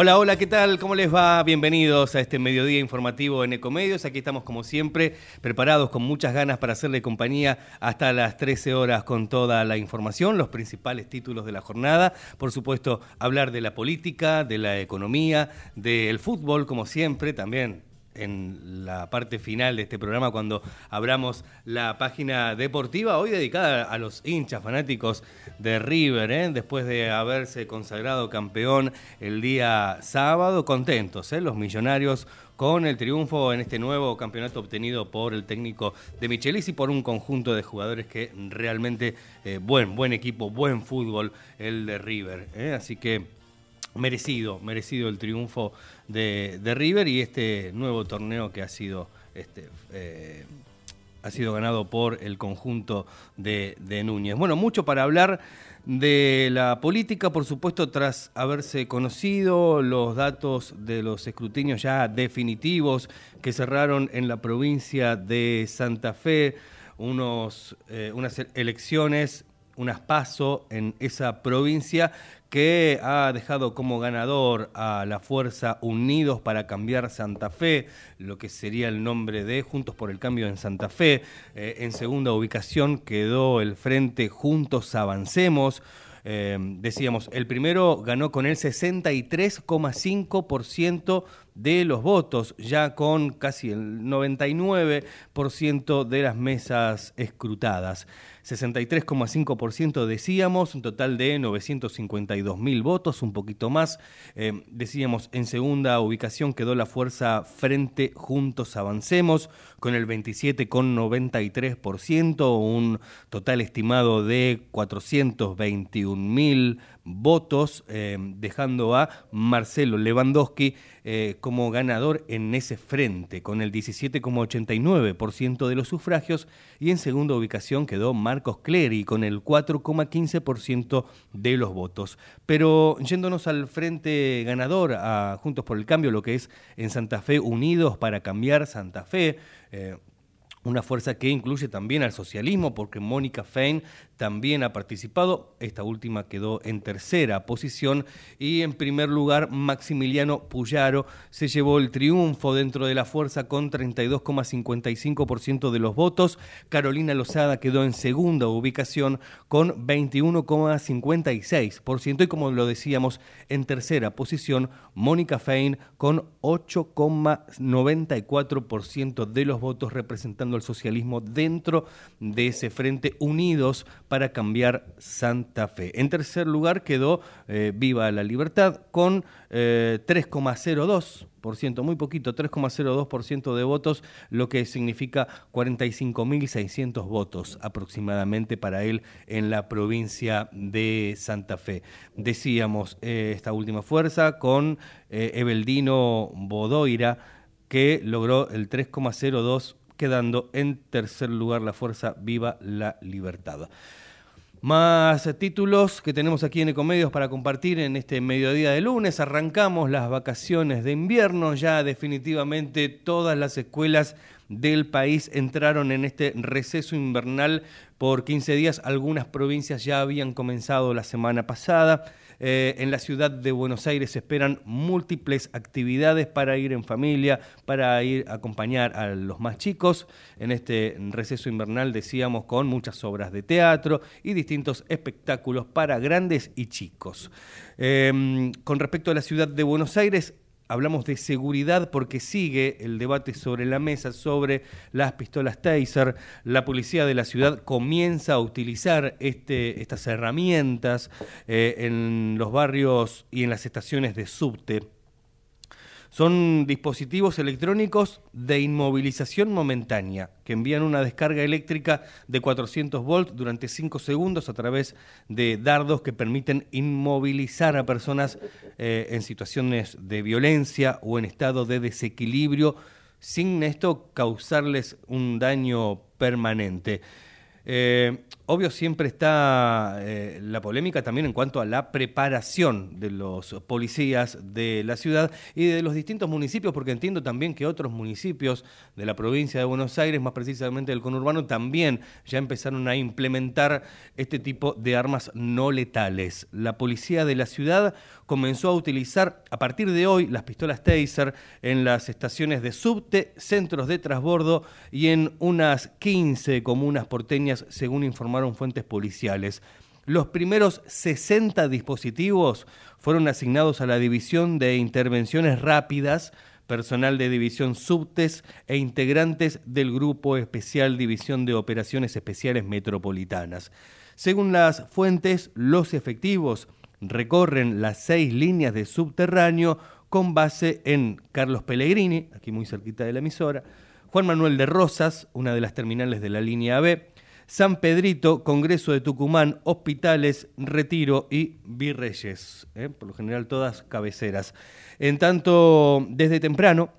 Hola, hola, ¿qué tal? ¿Cómo les va? Bienvenidos a este mediodía informativo en Ecomedios. Aquí estamos como siempre, preparados con muchas ganas para hacerle compañía hasta las 13 horas con toda la información, los principales títulos de la jornada. Por supuesto, hablar de la política, de la economía, del fútbol, como siempre, también en la parte final de este programa cuando abramos la página deportiva, hoy dedicada a los hinchas fanáticos de River, ¿eh? después de haberse consagrado campeón el día sábado, contentos, ¿eh? los millonarios con el triunfo en este nuevo campeonato obtenido por el técnico de Michelis y por un conjunto de jugadores que realmente eh, buen, buen equipo, buen fútbol el de River. ¿eh? Así que merecido, merecido el triunfo de, River y este nuevo torneo que ha sido, este, eh, ha sido ganado por el conjunto de, Núñez. Bueno, mucho para hablar de la política, por supuesto, tras haberse conocido los datos de los escrutinios ya definitivos que cerraron en la provincia de Santa Fe, unos, eh, unas elecciones, unas paso en esa provincia que ha dejado como ganador a la Fuerza Unidos para cambiar Santa Fe, lo que sería el nombre de Juntos por el Cambio en Santa Fe. Eh, en segunda ubicación quedó el Frente Juntos Avancemos. Eh, decíamos, el primero ganó con el 63,5% de los votos, ya con casi el 99% de las mesas escrutadas. 63,5% decíamos, un total de 952 mil votos, un poquito más. Eh, decíamos, en segunda ubicación quedó la fuerza Frente Juntos Avancemos, con el 27,93%, un total estimado de 421 mil votos, eh, dejando a Marcelo Lewandowski eh, como ganador en ese frente, con el 17,89% de los sufragios, y en segunda ubicación quedó Marcos Clery con el 4,15% de los votos. Pero yéndonos al frente ganador, a Juntos por el Cambio, lo que es en Santa Fe Unidos para cambiar Santa Fe, eh, una fuerza que incluye también al socialismo, porque Mónica Fein también ha participado. Esta última quedó en tercera posición y en primer lugar Maximiliano Puyaro se llevó el triunfo dentro de la fuerza con 32,55% de los votos. Carolina Lozada quedó en segunda ubicación con 21,56% y como lo decíamos en tercera posición Mónica Fein con 8,94% de los votos representando al socialismo dentro de ese frente unidos para cambiar Santa Fe. En tercer lugar quedó eh, Viva la Libertad con 3,02%, eh, muy poquito, 3,02% de votos, lo que significa 45.600 votos aproximadamente para él en la provincia de Santa Fe. Decíamos eh, esta última fuerza con Eveldino Bodoira que logró el 3,02 quedando en tercer lugar la fuerza Viva la Libertad. Más títulos que tenemos aquí en Ecomedios para compartir en este mediodía de lunes. Arrancamos las vacaciones de invierno, ya definitivamente todas las escuelas del país entraron en este receso invernal por 15 días. Algunas provincias ya habían comenzado la semana pasada. Eh, en la ciudad de Buenos Aires se esperan múltiples actividades para ir en familia, para ir a acompañar a los más chicos. En este receso invernal decíamos con muchas obras de teatro y distintos espectáculos para grandes y chicos. Em, con respecto a la ciudad de Buenos Aires, hablamos de seguridad porque sigue el debate sobre la mesa sobre las pistolas Taser. La policía de la ciudad comienza a utilizar este, estas herramientas eh, en los barrios y en las estaciones de subte. Son dispositivos electrónicos de inmovilización momentánea que envían una descarga eléctrica de 400 volts durante 5 segundos a través de dardos que permiten inmovilizar a personas eh, en situaciones de violencia o en estado de desequilibrio sin esto causarles un daño permanente. Eh, obvio siempre está eh, la polémica también en cuanto a la preparación de los policías de la ciudad y de los distintos municipios, porque entiendo también que otros municipios de la provincia de Buenos Aires, más precisamente del conurbano, también ya empezaron a implementar este tipo de armas no letales. La policía de la ciudad comenzó a utilizar a partir de hoy las pistolas Taser en las estaciones de subte, centros de transbordo y en unas 15 comunas porteñas, según informaron fuentes policiales. Los primeros 60 dispositivos fueron asignados a la División de Intervenciones Rápidas, personal de División Subtes e integrantes del Grupo Especial División de Operaciones Especiales Metropolitanas. Según las fuentes, los efectivos recorren las seis líneas de subterráneo con base en Carlos Pellegrini, aquí muy cerquita de la emisora, Juan Manuel de Rosas, una de las terminales de la línea B, San Pedrito, Congreso de Tucumán, Hospitales, Retiro y Virreyes, ¿eh? por lo general todas cabeceras. En tanto, desde temprano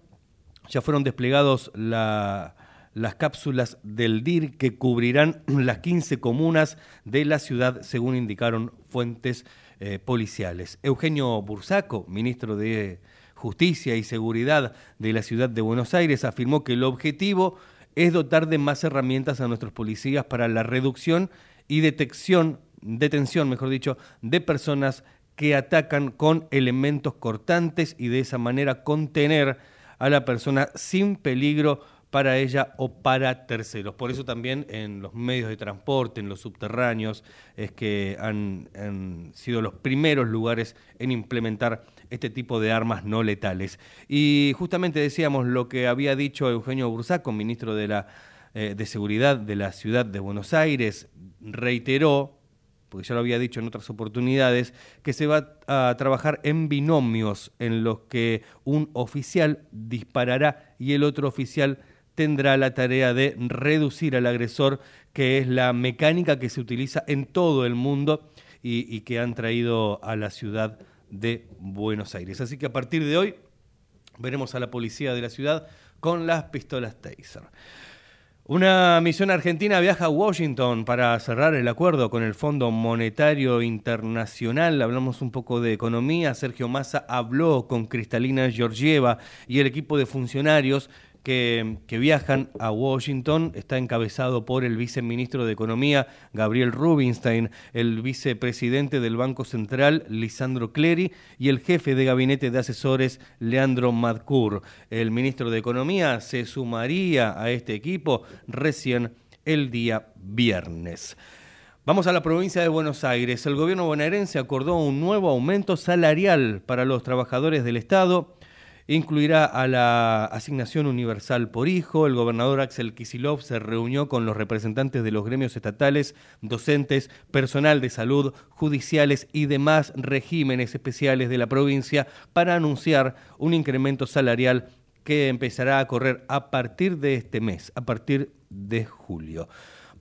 ya fueron desplegados las cápsulas del DIR que cubrirán las 15 comunas de la ciudad, según indicaron fuentes eh, policiales. Eugenio Bursaco, ministro de Justicia y Seguridad de la ciudad de Buenos Aires, afirmó que el objetivo es dotar de más herramientas a nuestros policías para la reducción y detección, detención, mejor dicho, de personas que atacan con elementos cortantes y de esa manera contener a la persona sin peligro para ella o para terceros. Por eso también en los medios de transporte, en los subterráneos, es que han, sido los primeros lugares en implementar este tipo de armas no letales. Y justamente decíamos lo que había dicho Eugenio Bursaco, ministro de, la, eh, de Seguridad de la ciudad de Buenos Aires, reiteró porque ya lo había dicho en otras oportunidades, que se va a trabajar en binomios en los que un oficial disparará y el otro oficial tendrá la tarea de reducir al agresor, que es la mecánica que se utiliza en todo el mundo y, que han traído a la ciudad de Buenos Aires. Así que a partir de hoy veremos a la policía de la ciudad con las pistolas Taser. Una misión argentina viaja a Washington para cerrar el acuerdo con el Fondo Monetario Internacional. Hablamos un poco de economía. Sergio Massa habló con Cristalina Georgieva y el equipo de funcionarios que, viajan a Washington está encabezado por el viceministro de Economía, Gabriel Rubinstein, el vicepresidente del Banco Central, Lisandro Clery, y el jefe de gabinete de asesores, Leandro Madcour. El ministro de Economía se sumaría a este equipo recién el día viernes. Vamos a la provincia de Buenos Aires. El gobierno bonaerense acordó un nuevo aumento salarial para los trabajadores del Estado incluirá a la asignación universal por hijo. El gobernador Axel Kisilov se reunió con los representantes de los gremios estatales, docentes, personal de salud, judiciales y demás regímenes especiales de la provincia para anunciar un incremento salarial que empezará a correr a partir de este mes, a partir de julio.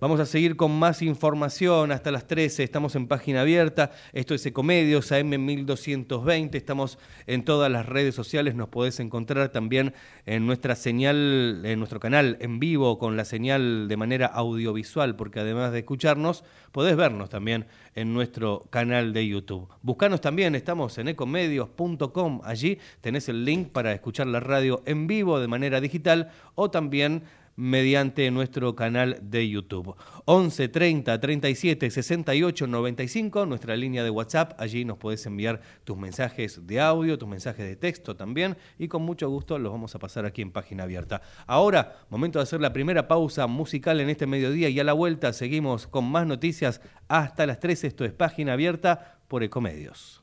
Vamos a seguir con más información hasta las 13. Estamos en página abierta. Esto es Ecomedios, AM1220. Estamos en todas las redes sociales. Nos podés encontrar también en nuestra señal, en nuestro canal en vivo con la señal de manera audiovisual, porque además de escucharnos, podés vernos también en nuestro canal de YouTube. Buscanos también, estamos en ecomedios.com. Allí tenés el link para escuchar la radio en vivo de manera digital o también mediante nuestro canal de YouTube. 11 30 37 68 95, nuestra línea de WhatsApp. Allí nos puedes enviar tus mensajes de audio, tus mensajes de texto también. Y con mucho gusto los vamos a pasar aquí en página abierta. Ahora, momento de hacer la primera pausa musical en este mediodía y a la vuelta seguimos con más noticias hasta las 13. Esto es página abierta por Ecomedios.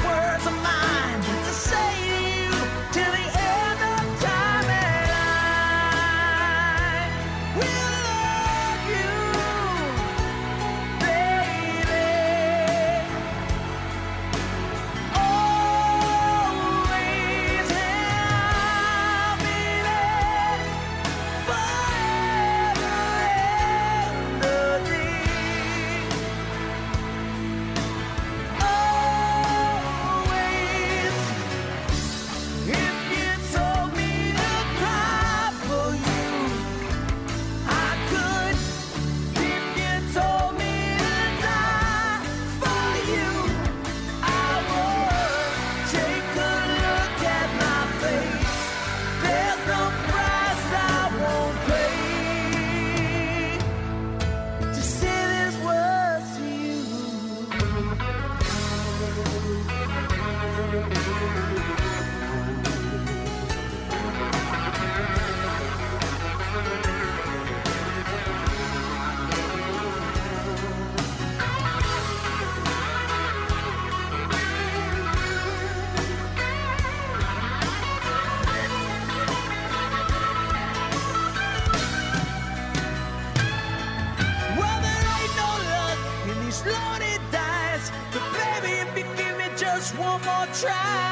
words of mine try,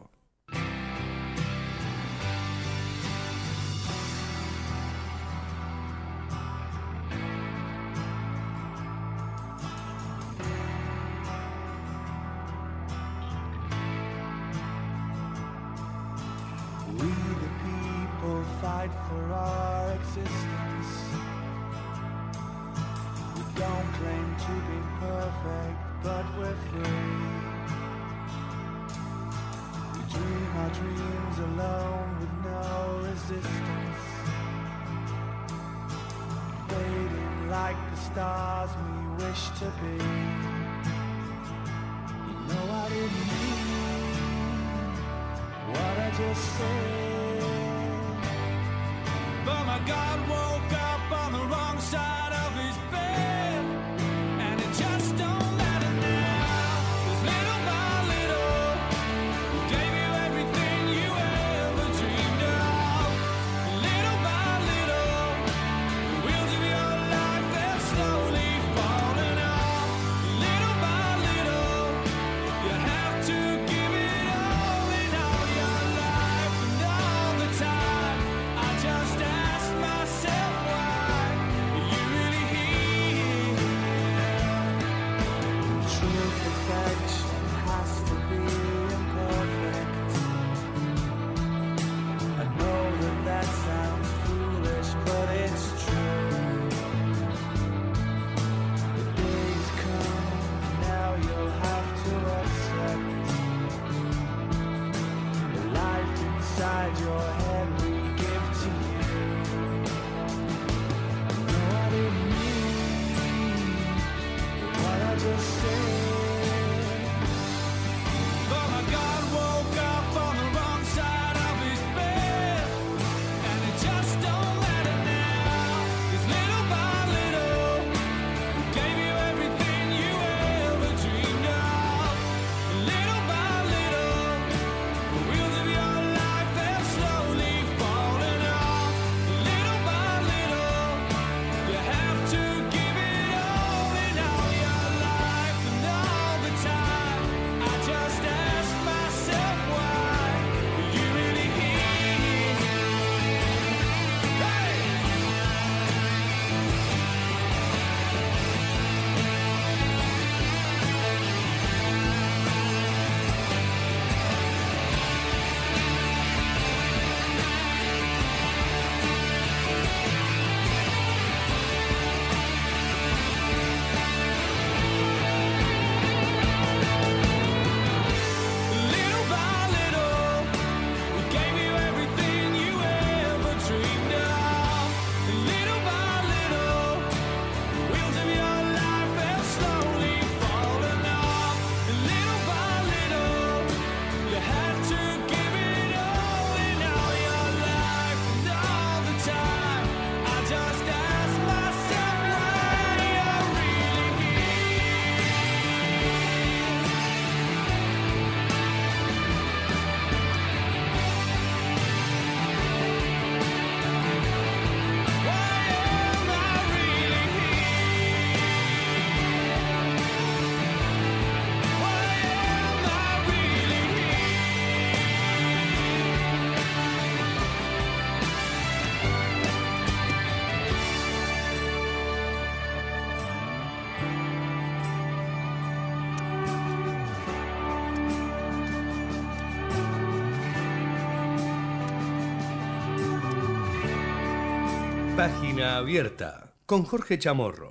Abierta con Jorge Chamorro.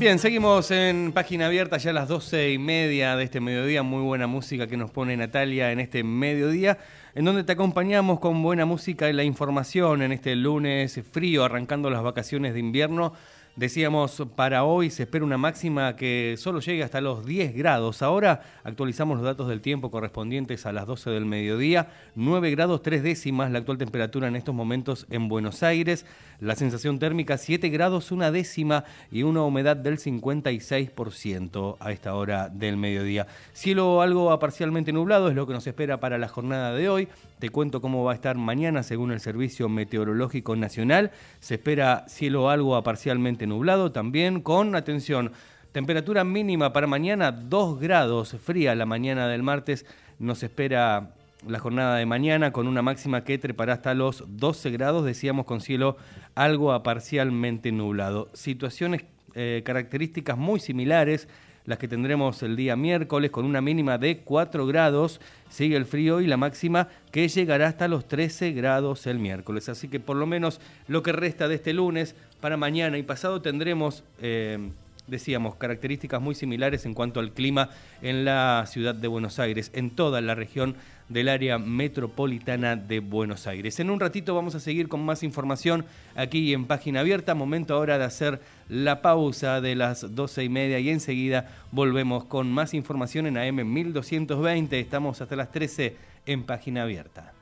Bien, seguimos en página abierta ya a las doce y media de este mediodía. Muy buena música que nos pone Natalia en este mediodía, en donde te acompañamos con buena música y la información en este lunes frío, arrancando las vacaciones de invierno. Decíamos, para hoy se espera una máxima que solo llegue hasta los 10 grados. Ahora actualizamos los datos del tiempo correspondientes a las 12 del mediodía. 9 grados 3 décimas la actual temperatura en estos momentos en Buenos Aires. La sensación térmica 7 grados una décima y una humedad del 56% a esta hora del mediodía. Cielo algo parcialmente nublado es lo que nos espera para la jornada de hoy. Te cuento cómo va a estar mañana según el Servicio Meteorológico Nacional. Se espera cielo algo parcialmente nublado también con, atención, temperatura mínima para mañana 2 grados fría la mañana del martes. Nos espera la jornada de mañana con una máxima que trepará hasta los 12 grados, decíamos con cielo algo a parcialmente nublado. Situaciones eh, características muy similares las que tendremos el día miércoles con una mínima de 4 grados, sigue el frío y la máxima que llegará hasta los 13 grados el miércoles. Así que por lo menos lo que resta de este lunes para mañana y pasado tendremos... Eh, decíamos, características muy similares en cuanto al clima en la ciudad de Buenos Aires, en toda la región del área metropolitana de Buenos Aires. En un ratito vamos a seguir con más información aquí en Página Abierta. Momento ahora de hacer la pausa de las doce y media y enseguida volvemos con más información en AM 1220. Estamos hasta las 13 en Página Abierta.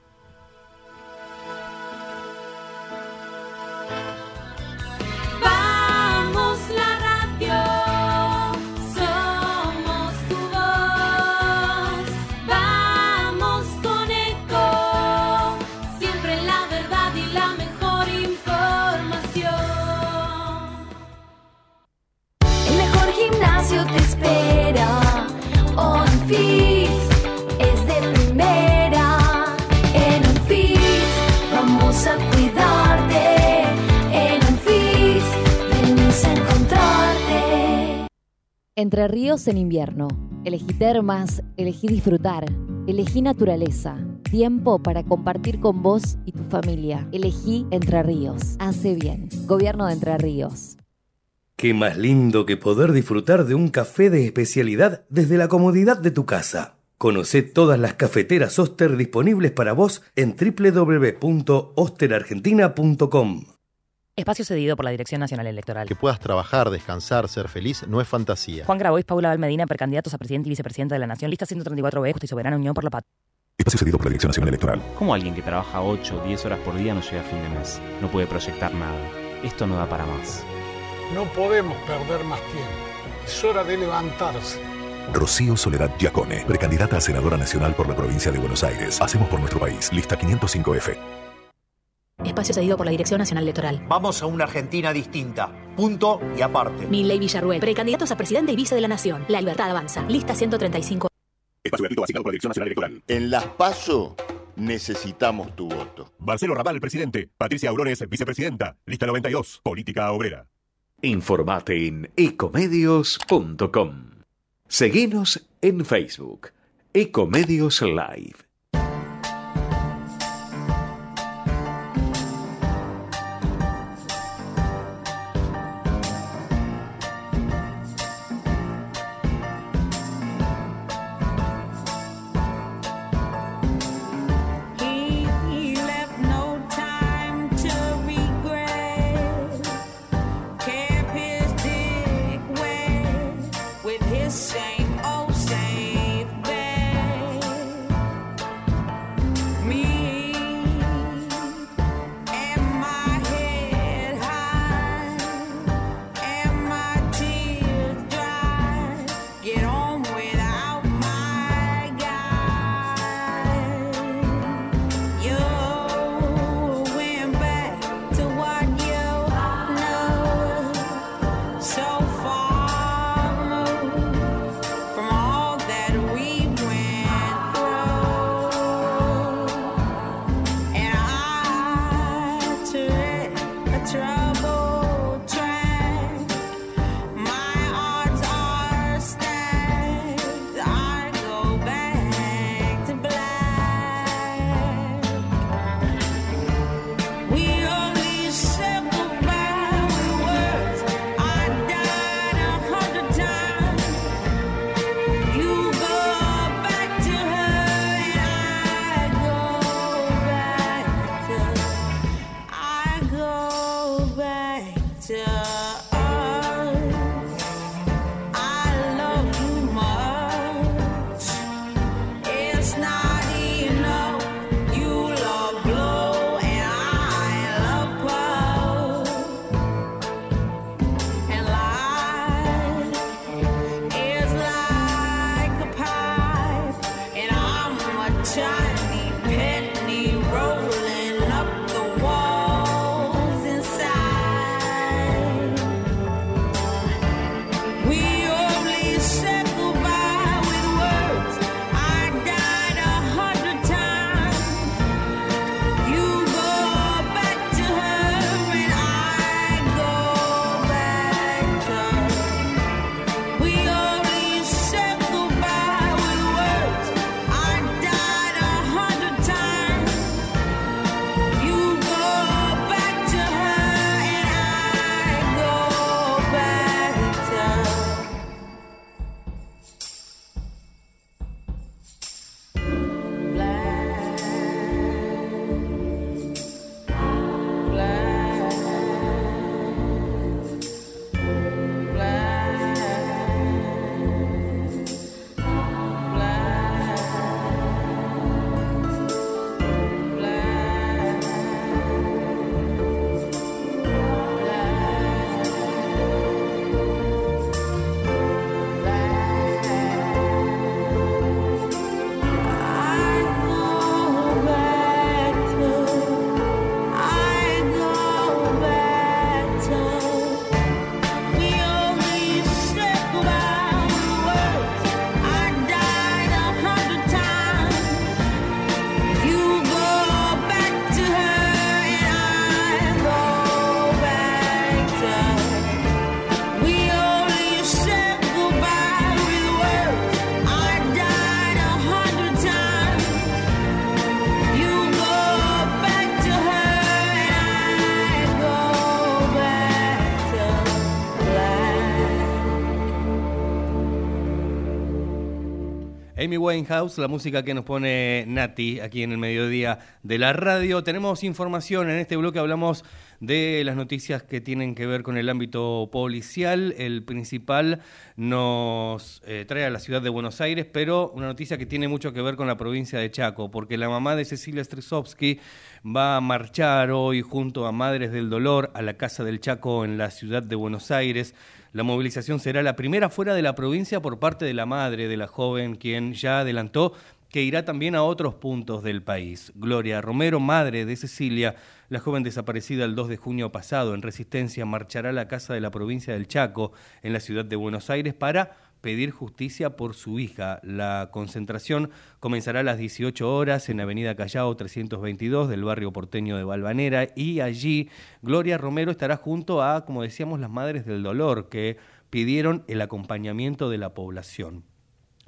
Entre ríos en invierno. Elegí termas, elegí disfrutar, elegí naturaleza, tiempo para compartir con vos y tu familia. Elegí Entre Ríos. Hace bien. Gobierno de Entre Ríos. Qué más lindo que poder disfrutar de un café de especialidad desde la comodidad de tu casa. Conoce todas las cafeteras Oster disponibles para vos en www.osterargentina.com. Espacio cedido por la Dirección Nacional Electoral. Que puedas trabajar, descansar, ser feliz no es fantasía. Juan Grabois, Paula Valmedina, precandidatos a presidente y vicepresidenta de la Nación. Lista 134B, Justicia Soberana, Unión por la Paz. Espacio cedido por la Dirección Nacional Electoral. ¿Cómo alguien que trabaja 8 o 10 horas por día no llega a fin de mes? No puede proyectar nada. Esto no da para más. No podemos perder más tiempo. Es hora de levantarse. Rocío Soledad Giacone, precandidata a senadora nacional por la provincia de Buenos Aires. Hacemos por nuestro país. Lista 505F. Espacio cedido por la Dirección Nacional Electoral. Vamos a una Argentina distinta. Punto y aparte. Milley Villarruel, precandidatos a presidente y vice de la Nación. La libertad avanza. Lista 135. Espacio gratuito asignado por la Dirección Nacional Electoral. En las PASO necesitamos tu voto. Marcelo Raval, presidente. Patricia Aurones, vicepresidenta. Lista 92. Política obrera. Informate en ecomedios.com. Seguinos en Facebook. Ecomedios Live. Amy Winehouse, la música que nos pone Nati aquí en el mediodía de la radio. Tenemos información, en este bloque hablamos de las noticias que tienen que ver con el ámbito policial. El principal nos eh, trae a la ciudad de Buenos Aires, pero una noticia que tiene mucho que ver con la provincia de Chaco, porque la mamá de Cecilia Stresovsky va a marchar hoy junto a Madres del Dolor a la Casa del Chaco en la ciudad de Buenos Aires. La movilización será la primera fuera de la provincia por parte de la madre de la joven, quien ya adelantó que irá también a otros puntos del país. Gloria Romero, madre de Cecilia, la joven desaparecida el 2 de junio pasado en Resistencia, marchará a la casa de la provincia del Chaco, en la ciudad de Buenos Aires, para pedir justicia por su hija. La concentración comenzará a las 18 horas en Avenida Callao 322 del barrio porteño de Balvanera y allí Gloria Romero estará junto a, como decíamos, las Madres del Dolor que pidieron el acompañamiento de la población.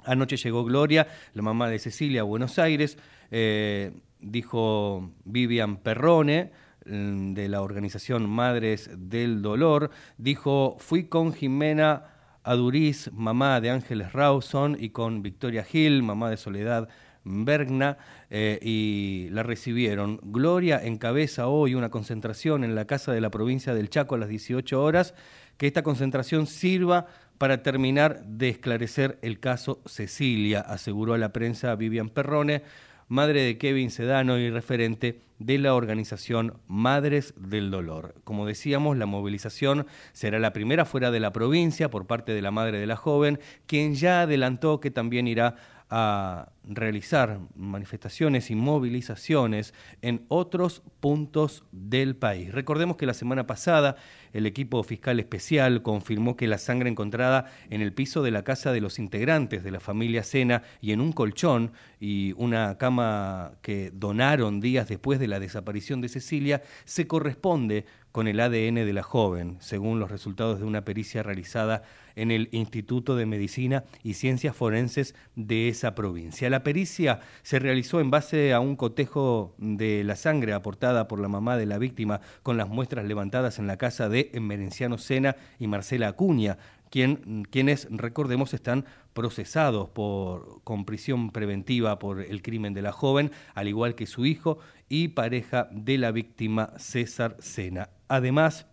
Anoche llegó Gloria, la mamá de Cecilia, a Buenos Aires, eh, dijo Vivian Perrone, mm, de la organización Madres del Dolor, dijo, fui con Jimena Aduriz, mamá de Ángeles Rawson, y con Victoria Gil, mamá de Soledad Bergna, eh, y la recibieron. Gloria encabeza hoy una concentración en la Casa de la Provincia del Chaco a las 18 horas, que esta concentración sirva para terminar de esclarecer el caso Cecilia, aseguró a la prensa Vivian Perrone, madre de Kevin Sedano y referente de la organización Madres del Dolor. Como decíamos, la movilización será la primera fuera de la provincia por parte de la madre de la joven, quien ya adelantó que también irá a realizar manifestaciones y movilizaciones en otros puntos del país. Recordemos que la semana pasada el equipo fiscal especial confirmó que la sangre encontrada en el piso de la casa de los integrantes de la familia Sena y en un colchón y una cama que donaron días después de la desaparición de Cecilia se corresponde con el ADN de la joven, según los resultados de una pericia realizada en el Instituto de Medicina y Ciencias Forenses de esa provincia. La pericia se realizó en base a un cotejo de la sangre aportada por la mamá de la víctima con las muestras levantadas en la casa de Emerenciano Sena y Marcela Acuña, quien, quienes, recordemos, están procesados por, con prisión preventiva por el crimen de la joven, al igual que su hijo y pareja de la víctima César Sena. Además,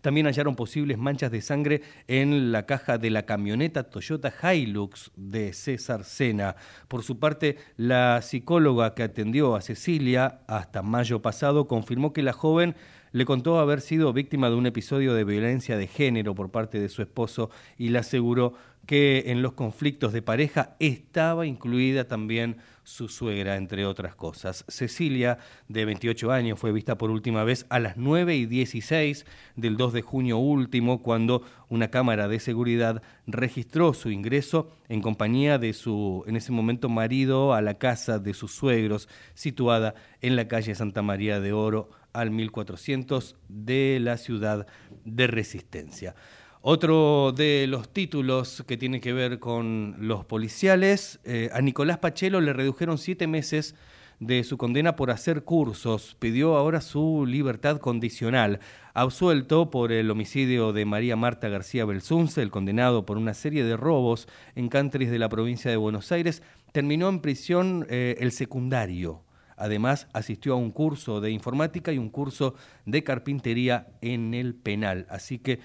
también hallaron posibles manchas de sangre en la caja de la camioneta Toyota Hilux de César Sena. Por su parte, la psicóloga que atendió a Cecilia hasta mayo pasado confirmó que la joven le contó haber sido víctima de un episodio de violencia de género por parte de su esposo y le aseguró que en los conflictos de pareja estaba incluida también su suegra, entre otras cosas. Cecilia, de 28 años, fue vista por última vez a las 9 y 16 del 2 de junio último, cuando una cámara de seguridad registró su ingreso en compañía de su, en ese momento, marido a la casa de sus suegros, situada en la calle Santa María de Oro, al 1400 de la ciudad de Resistencia. Otro de los títulos que tiene que ver con los policiales, eh, a Nicolás Pachelo le redujeron siete meses de su condena por hacer cursos. Pidió ahora su libertad condicional. Absuelto por el homicidio de María Marta García Belsunce, el condenado por una serie de robos en countries de la provincia de Buenos Aires, terminó en prisión eh, el secundario. Además, asistió a un curso de informática y un curso de carpintería en el penal. Así que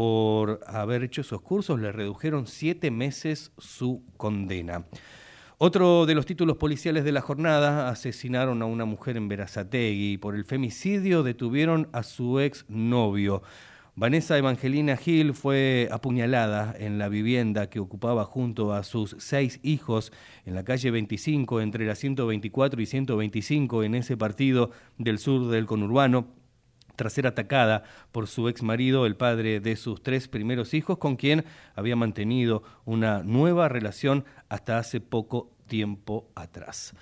por haber hecho esos cursos le redujeron siete meses su condena. Otro de los títulos policiales de la jornada, asesinaron a una mujer en Verazategui. Por el femicidio detuvieron a su ex novio. Vanessa Evangelina Gil fue apuñalada en la vivienda que ocupaba junto a sus seis hijos en la calle 25, entre la 124 y 125, en ese partido del sur del conurbano tras ser atacada por su ex marido, el padre de sus tres primeros hijos, con quien había mantenido una nueva relación hasta hace poco tiempo atrás.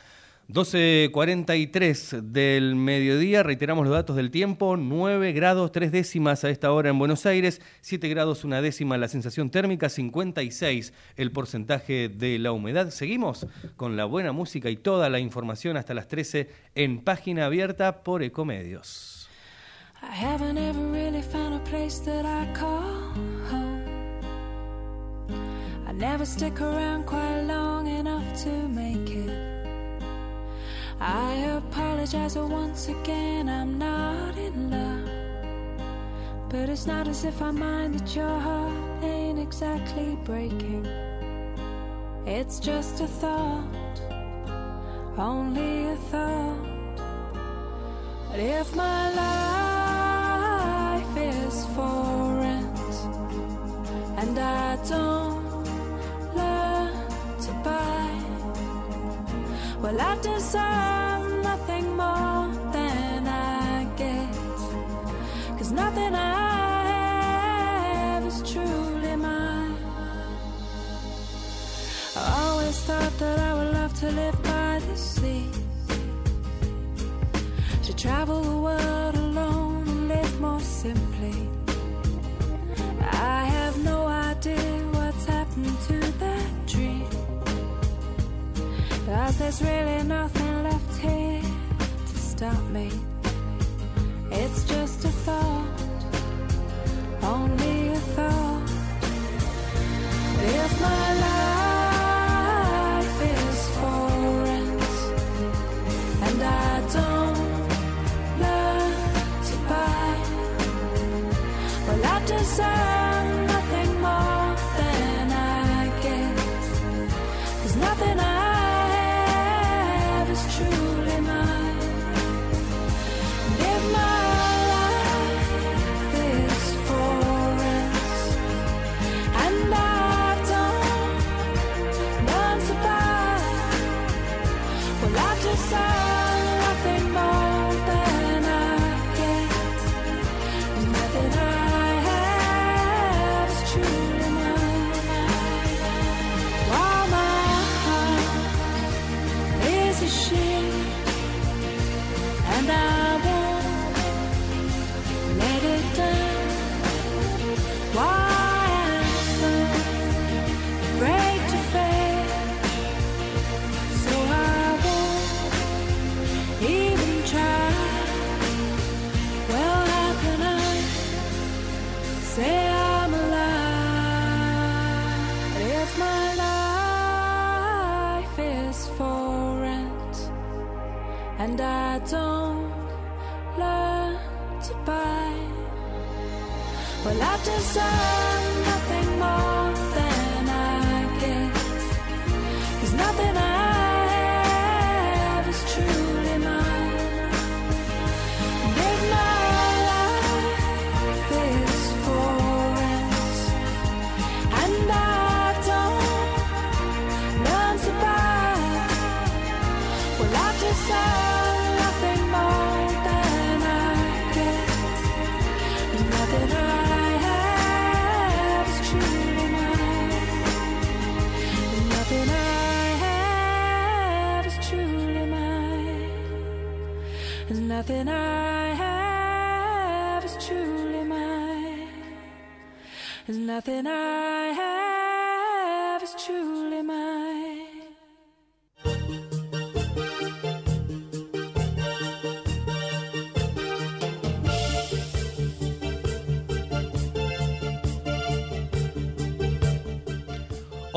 12.43 del mediodía, reiteramos los datos del tiempo, 9 grados 3 décimas a esta hora en Buenos Aires, 7 grados una décima la sensación térmica, 56 el porcentaje de la humedad. Seguimos con la buena música y toda la información hasta las 13 en página abierta por Ecomedios. I haven't ever really found a place that I call home. I never stick around quite long enough to make it. I apologize once again, I'm not in love. But it's not as if I mind that your heart ain't exactly breaking. It's just a thought, only a thought. But if my life and I don't learn to buy, well, I deserve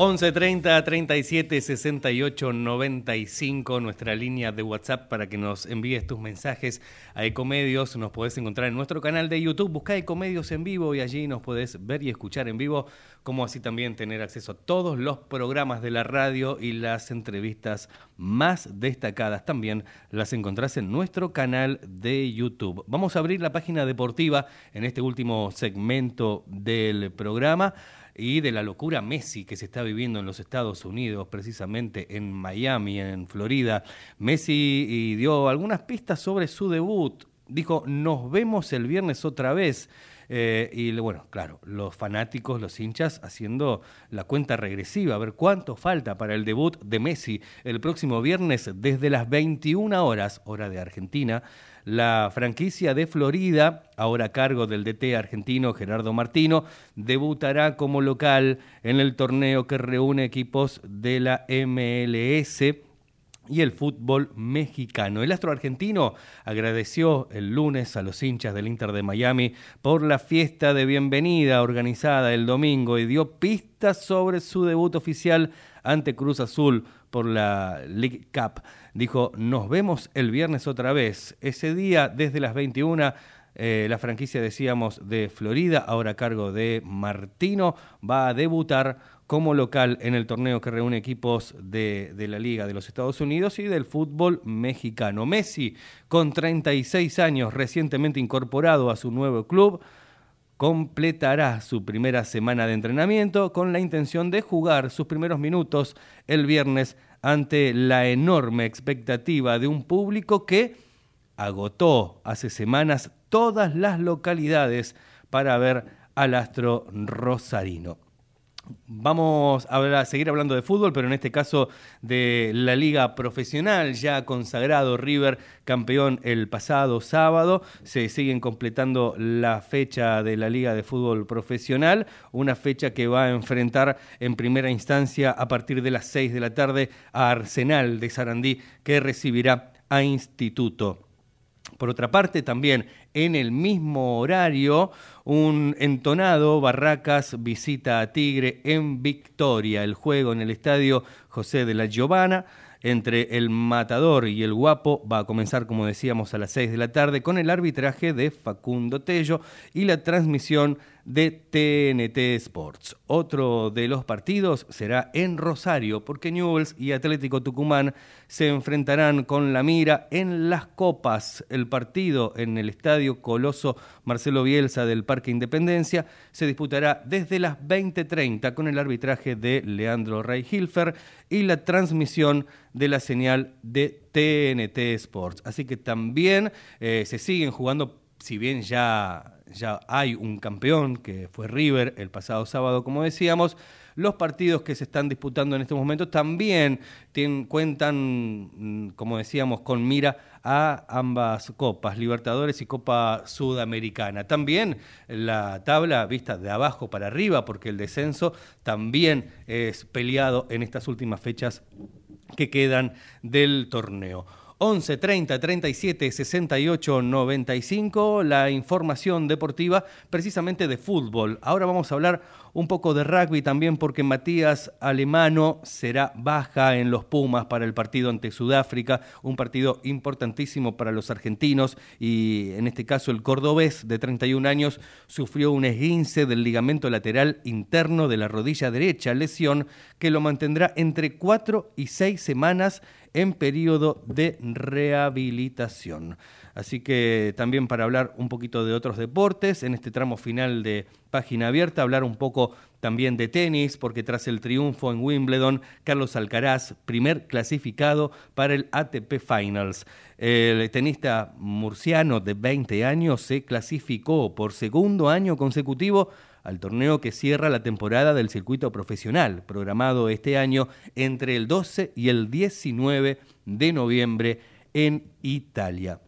11 30 37 68 95, nuestra línea de WhatsApp para que nos envíes tus mensajes a Ecomedios. Nos podés encontrar en nuestro canal de YouTube. Busca Ecomedios en vivo y allí nos podés ver y escuchar en vivo, como así también tener acceso a todos los programas de la radio y las entrevistas más destacadas. También las encontrás en nuestro canal de YouTube. Vamos a abrir la página deportiva en este último segmento del programa y de la locura Messi que se está viviendo en los Estados Unidos, precisamente en Miami, en Florida. Messi dio algunas pistas sobre su debut. Dijo, nos vemos el viernes otra vez. Eh, y bueno, claro, los fanáticos, los hinchas, haciendo la cuenta regresiva, a ver cuánto falta para el debut de Messi el próximo viernes desde las 21 horas, hora de Argentina. La franquicia de Florida, ahora a cargo del DT argentino Gerardo Martino, debutará como local en el torneo que reúne equipos de la MLS y el fútbol mexicano. El astro argentino agradeció el lunes a los hinchas del Inter de Miami por la fiesta de bienvenida organizada el domingo y dio pistas sobre su debut oficial ante Cruz Azul por la League Cup. Dijo, nos vemos el viernes otra vez. Ese día, desde las 21, eh, la franquicia, decíamos, de Florida, ahora a cargo de Martino, va a debutar como local en el torneo que reúne equipos de, de, la Liga de los Estados Unidos y del fútbol mexicano. Messi, con 36 años, recientemente incorporado a su nuevo club, completará su primera semana de entrenamiento con la intención de jugar sus primeros minutos el viernes ante la enorme expectativa de un público que agotó hace semanas todas las localidades para ver al astro rosarino. Vamos a, seguir hablando de fútbol, pero en este caso de la liga profesional, ya consagrado River, campeón el pasado sábado. Se siguen completando la fecha de la liga de fútbol profesional, una fecha que va a enfrentar en primera instancia a partir de las 6 de la tarde a Arsenal de Sarandí, que recibirá a Instituto. Por otra parte, también en el mismo horario, un entonado Barracas visita a Tigre en Victoria. El juego en el estadio José de la Giovana entre el matador y el guapo va a comenzar, como decíamos, a las 6 de la tarde con el arbitraje de Facundo Tello y la transmisión de TNT Sports. Otro de los partidos será en Rosario, porque Newells y Atlético Tucumán se enfrentarán con la mira en las copas. El partido en el estadio Coloso Marcelo Bielsa del Parque Independencia se disputará desde las 20:30 con el arbitraje de Leandro Rey Hilfer y la transmisión de la señal de TNT Sports. Así que también eh, se siguen jugando, si bien ya ya hay un campeón que fue River el pasado sábado, como decíamos. Los partidos que se están disputando en estos momentos también tienen, cuentan, mm, como decíamos, con mira a ambas copas, Libertadores y Copa Sudamericana. También la tabla vista de abajo para arriba, porque el descenso también es peleado en estas últimas fechas que quedan del torneo. 11 30 37 68 95, la información deportiva precisamente de fútbol. Ahora vamos a hablar un poco de rugby también porque Matías Alemano será baja en los Pumas para el partido ante Sudáfrica, un partido importantísimo para los argentinos y en este caso el cordobés de 31 años sufrió un esguince del ligamento lateral interno de la rodilla derecha, lesión que lo mantendrá entre 4 y 6 semanas en periodo de rehabilitación. Así que también para hablar un poquito de otros deportes, en este tramo final de página abierta, hablar un poco también de tenis, porque tras el triunfo en Wimbledon, Carlos Alcaraz, primer clasificado para el ATP Finals. El tenista murciano de 20 años se clasificó por segundo año consecutivo al torneo que cierra la temporada del circuito profesional, programado este año entre el 12 y el 19 de noviembre en Italia.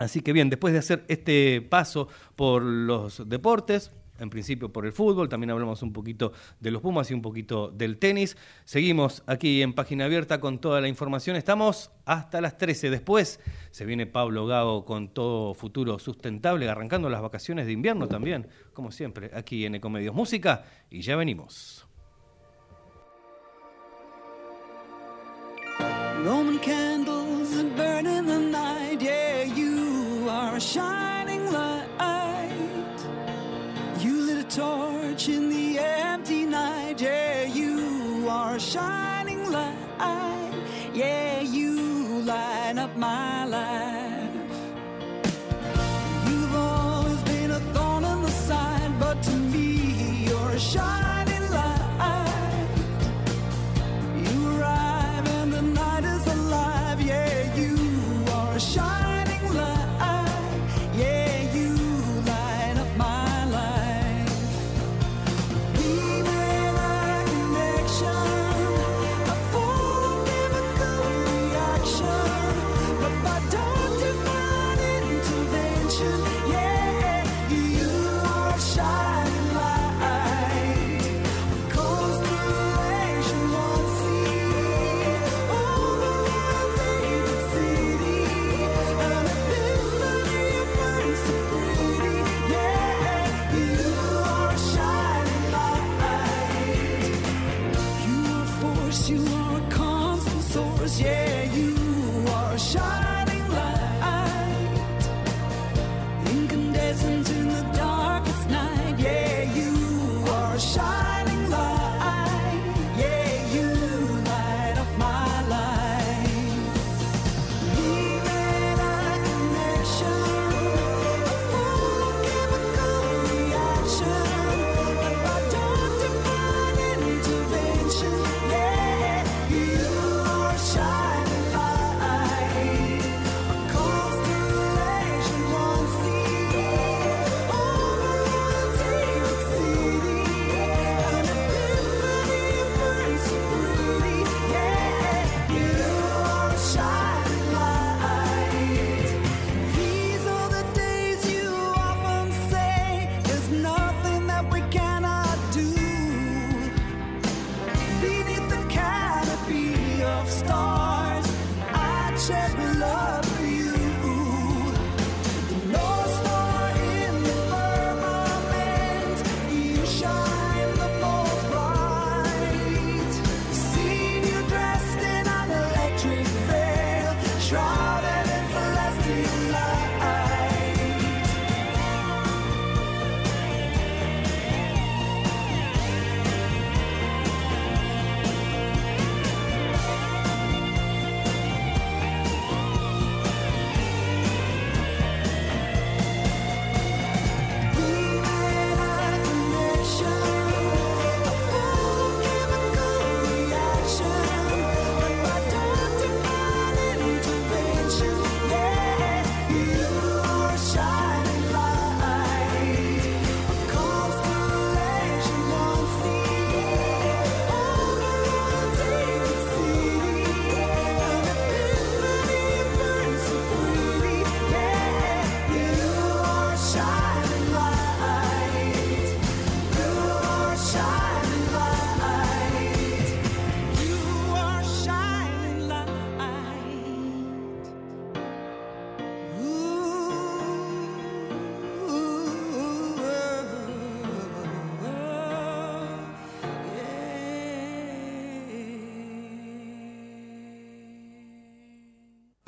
Así que bien, después de hacer este paso por los deportes, en principio por el fútbol, también hablamos un poquito de los Pumas y un poquito del tenis. Seguimos aquí en Página Abierta con toda la información. Estamos hasta las 13. Después se viene Pablo Gago con todo futuro sustentable, arrancando las vacaciones de invierno también, como siempre, aquí en Ecomedios Música. Y ya venimos. Are a shining light. You lit a torch in the empty night, yeah, you are a shining light, yeah, you light up my life.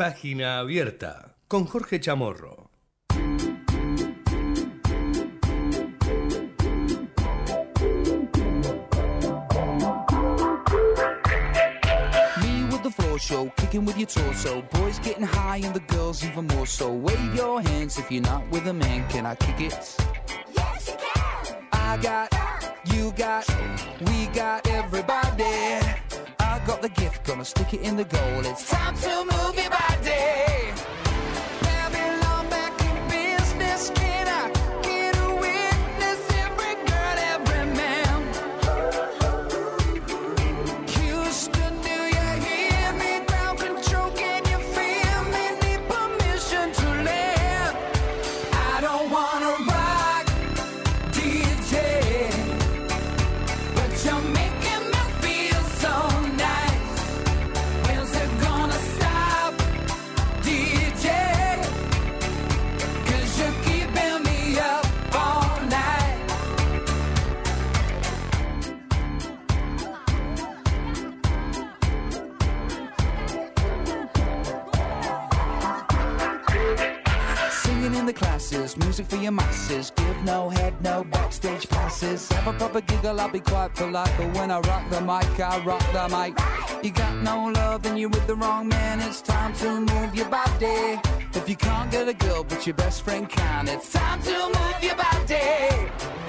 Página abierta con Jorge Chamorro. Me with the floor show, kicking with your torso. Boys getting high and the girls even more so. Wave your hands if you're not with a man. Can I kick it? Yes, you can. I got, you got, we got everybody. I got the gift, gonna stick it in the goal. It's time to move your body. day. A proper giggle, I'll be quite polite. But when I rock the mic, I rock the mic. You got no love, then you're with the wrong man. It's time to move your body. If you can't get a girl, but your best friend can, it's time to move your body.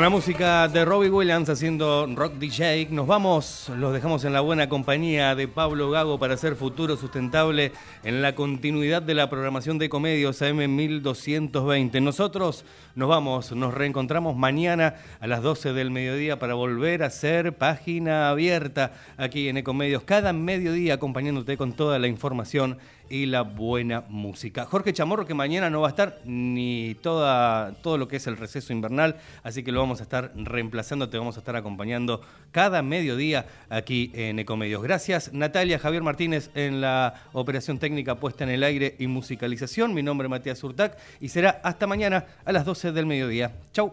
Con la música de Robbie Williams haciendo Rock DJ, nos vamos, los dejamos en la buena compañía de Pablo Gago para hacer futuro sustentable en la continuidad de la programación de Comedios AM 1220. Nosotros nos vamos, nos reencontramos mañana a las 12 del mediodía para volver a hacer página abierta aquí en Ecomedios, cada mediodía acompañándote con toda la información y la buena música. Jorge Chamorro que mañana no va a estar ni toda, todo lo que es el receso invernal, así que lo vamos a estar reemplazando, te vamos a estar acompañando cada mediodía aquí en Ecomedios. Gracias Natalia Javier Martínez en la operación técnica puesta en el aire y musicalización. Mi nombre es Matías Urtac y será hasta mañana a las 12 del mediodía. Chau.